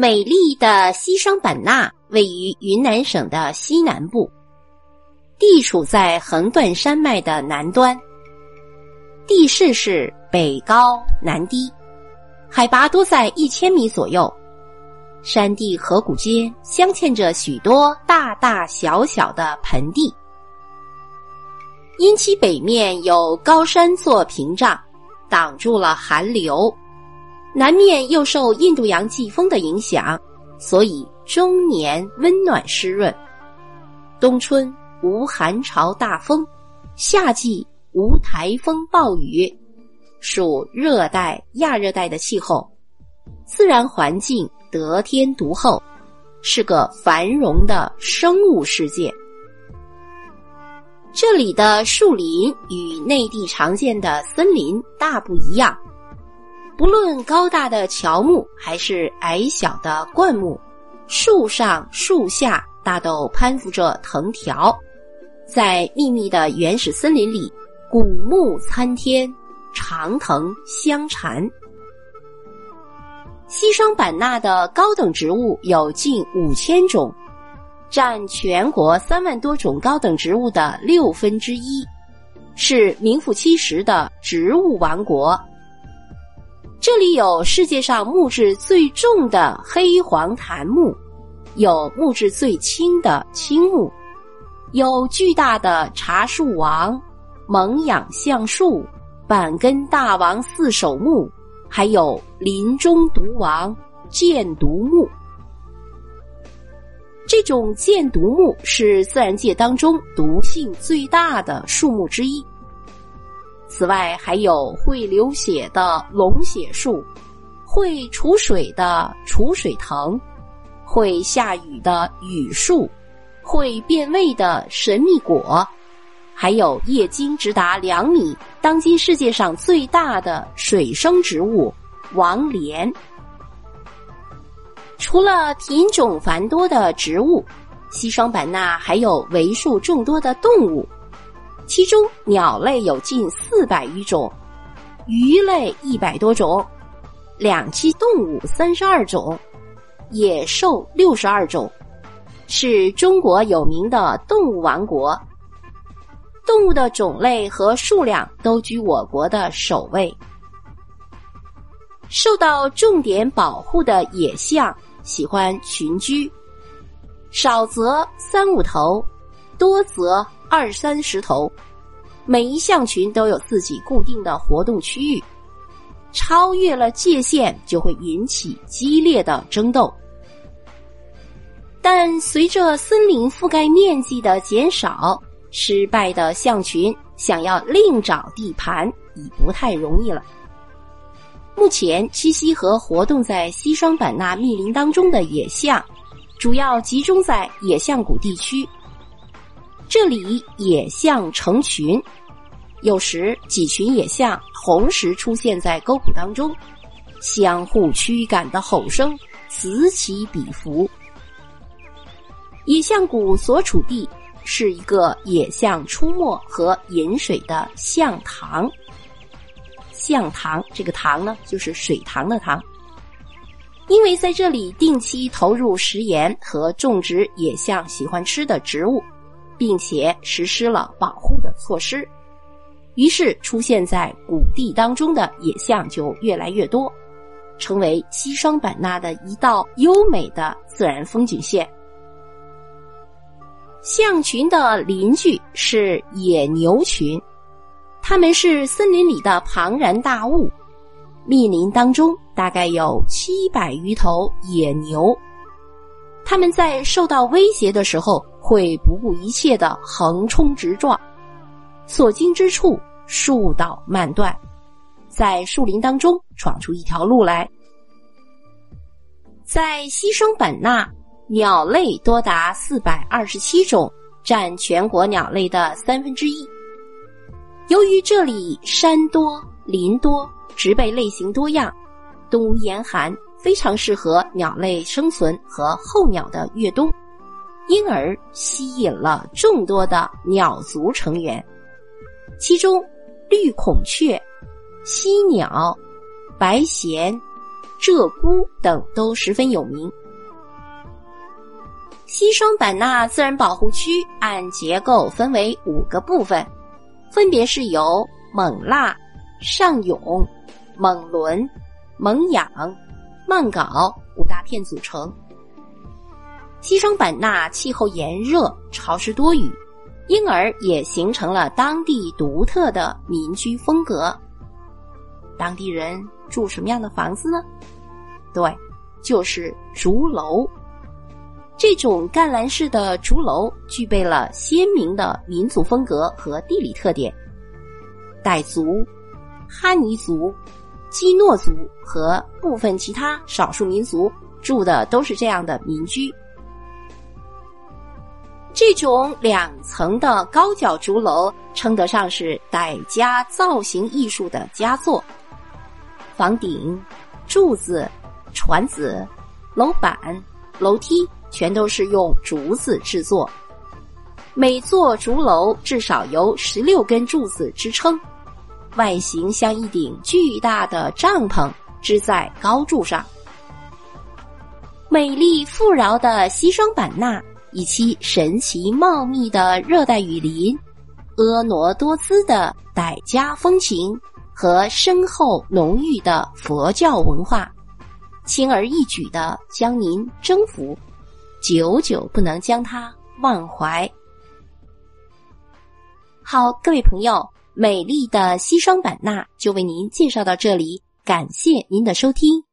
美丽的西双版纳位于云南省的西南部，地处在横断山脉的南端。地势是北高南低，海拔多在一千米左右。山地河谷间镶嵌着许多大大小小的盆地，因其北面有高山做屏障，挡住了寒流。南面又受印度洋季风的影响，所以终年温暖湿润。冬春无寒潮大风，夏季无台风暴雨，属热带亚热带的气候，自然环境得天独厚，是个繁荣的生物世界。这里的树林与内地常见的森林大不一样。不论高大的乔木还是矮小的灌木，树上树下大都攀附着藤条，在密密的原始森林里，古木参天，长藤相缠。西双版纳的高等植物有近五千种，占全国三万多种高等植物的六分之一，是名副其实的植物王国。这里有世界上木质最重的黑黄檀木，有木质最轻的青木，有巨大的茶树王、蒙养橡树、板根大王四手木，还有林中毒王箭毒木。这种箭毒木是自然界当中毒性最大的树木之一。此外，还有会流血的龙血树，会储水的储水藤，会下雨的雨树，会变味的神秘果，还有叶茎直达两米、当今世界上最大的水生植物王莲。除了品种繁多的植物，西双版纳还有为数众多的动物。其中鸟类有近四百余种，鱼类一百多种，两栖动物三十二种，野兽六十二种，是中国有名的动物王国。动物的种类和数量都居我国的首位。受到重点保护的野象喜欢群居，少则三五头，多则。二三十头，每一象群都有自己固定的活动区域，超越了界限就会引起激烈的争斗。但随着森林覆盖面积的减少，失败的象群想要另找地盘已不太容易了。目前栖息和活动在西双版纳密林当中的野象，主要集中在野象谷地区。这里野象成群，有时几群野象同时出现在沟谷当中，相互驱赶的吼声此起彼伏。野象谷所处地是一个野象出没和饮水的象塘。象塘这个塘呢，就是水塘的塘。因为在这里定期投入食盐和种植野象喜欢吃的植物。并且实施了保护的措施，于是出现在谷地当中的野象就越来越多，成为西双版纳的一道优美的自然风景线。象群的邻居是野牛群，它们是森林里的庞然大物，密林当中大概有七百余头野牛。他们在受到威胁的时候，会不顾一切的横冲直撞，所经之处树倒蔓断，在树林当中闯出一条路来。在西双版纳，鸟类多达四百二十七种，占全国鸟类的三分之一。由于这里山多林多，植被类型多样，冬无严寒。非常适合鸟类生存和候鸟的越冬，因而吸引了众多的鸟族成员。其中，绿孔雀、犀鸟、白鹇、鹧鸪等都十分有名。西双版纳自然保护区按结构分为五个部分，分别是由勐腊、上涌、勐伦、勐养、勐稿五大片组成。西双版纳气候炎热、潮湿多雨，因而也形成了当地独特的民居风格。当地人住什么样的房子呢？对，就是竹楼。这种干栏式的竹楼具备了鲜明的民族风格和地理特点。傣族、哈尼族、基诺族和部分其他少数民族住的都是这样的民居。这种两层的高脚竹楼称得上是傣家造型艺术的佳作。房顶、柱子、船子、楼板、楼梯。全都是用竹子制作，每座竹楼至少由十六根柱子支撑，外形像一顶巨大的帐篷支在高柱上。美丽富饶的西双版纳，以其神奇茂密的热带雨林、婀娜多姿的傣家风情和深厚浓郁的佛教文化，轻而易举的将您征服。久久不能将它忘怀。好，各位朋友，美丽的西双版纳就为您介绍到这里，感谢您的收听。